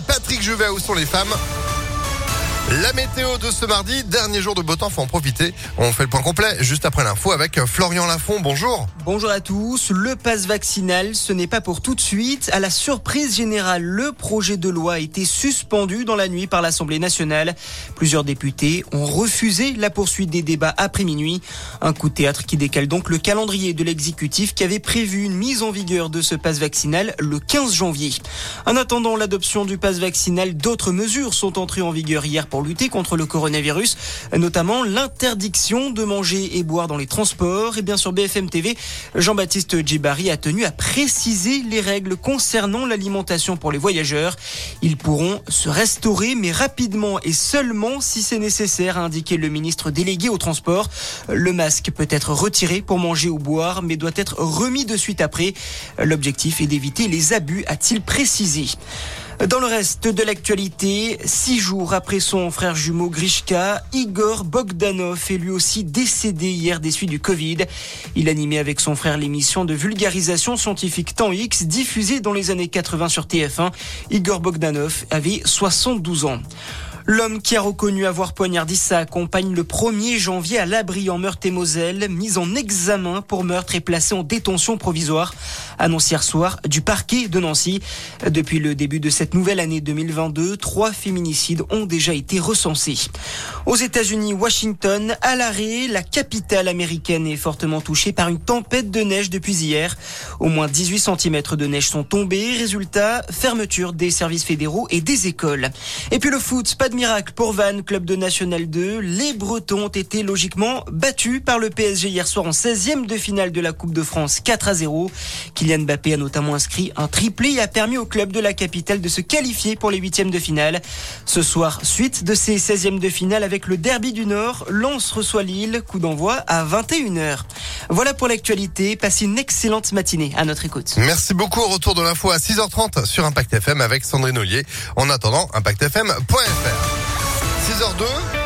Patrick Juvet, où sont les femmes? La météo de ce mardi, dernier jour de beau temps, faut en profiter. On fait le point complet juste après l'info avec Florian Lafont. Bonjour. Bonjour à tous. Le pass vaccinal, ce n'est pas pour tout de suite. À la surprise générale, le projet de loi a été suspendu dans la nuit par l'Assemblée nationale. Plusieurs députés ont refusé la poursuite des débats après minuit. Un coup de théâtre qui décale donc le calendrier de l'exécutif qui avait prévu une mise en vigueur de ce pass vaccinal le 15 janvier. En attendant l'adoption du pass vaccinal, d'autres mesures sont entrées en vigueur hier pour lutter contre le coronavirus, notamment l'interdiction de manger et boire dans les transports. Et bien sûr, BFM TV, Jean-Baptiste Djibari a tenu à préciser les règles concernant l'alimentation pour les voyageurs. Ils pourront se restaurer, mais rapidement et seulement si c'est nécessaire, a indiqué le ministre délégué au transport. Le masque peut être retiré pour manger ou boire, mais doit être remis de suite après. L'objectif est d'éviter les abus, a-t-il précisé. Dans le reste de l'actualité, six jours après son frère jumeau Grishka, Igor Bogdanov est lui aussi décédé hier des suites du Covid. Il animait avec son frère l'émission de vulgarisation scientifique Temps X diffusée dans les années 80 sur TF1. Igor Bogdanov avait 72 ans. L'homme qui a reconnu avoir poignardé sa compagne le 1er janvier à l'abri en Meurthe-et-Moselle, mis en examen pour meurtre et placé en détention provisoire, annonce hier soir du parquet de Nancy. Depuis le début de cette nouvelle année 2022, trois féminicides ont déjà été recensés. Aux États-Unis, Washington, à l'arrêt, la capitale américaine est fortement touchée par une tempête de neige depuis hier. Au moins 18 cm de neige sont tombés. Résultat, fermeture des services fédéraux et des écoles. Et puis le foot, pas de miracle pour Vannes, club de National 2. Les Bretons ont été logiquement battus par le PSG hier soir en 16e de finale de la Coupe de France 4 à 0. Kylian Mbappé a notamment inscrit un triplé et a permis au club de la capitale de se qualifier pour les huitièmes de finale. Ce soir, suite de ces 16e de finale avec le derby du Nord, Lens reçoit Lille, coup d'envoi à 21h. Voilà pour l'actualité. Passez une excellente matinée à notre écoute. Merci beaucoup. Retour de l'info à 6h30 sur Impact FM avec Sandrine Ollier. En attendant, impactfm.fr. 6h02.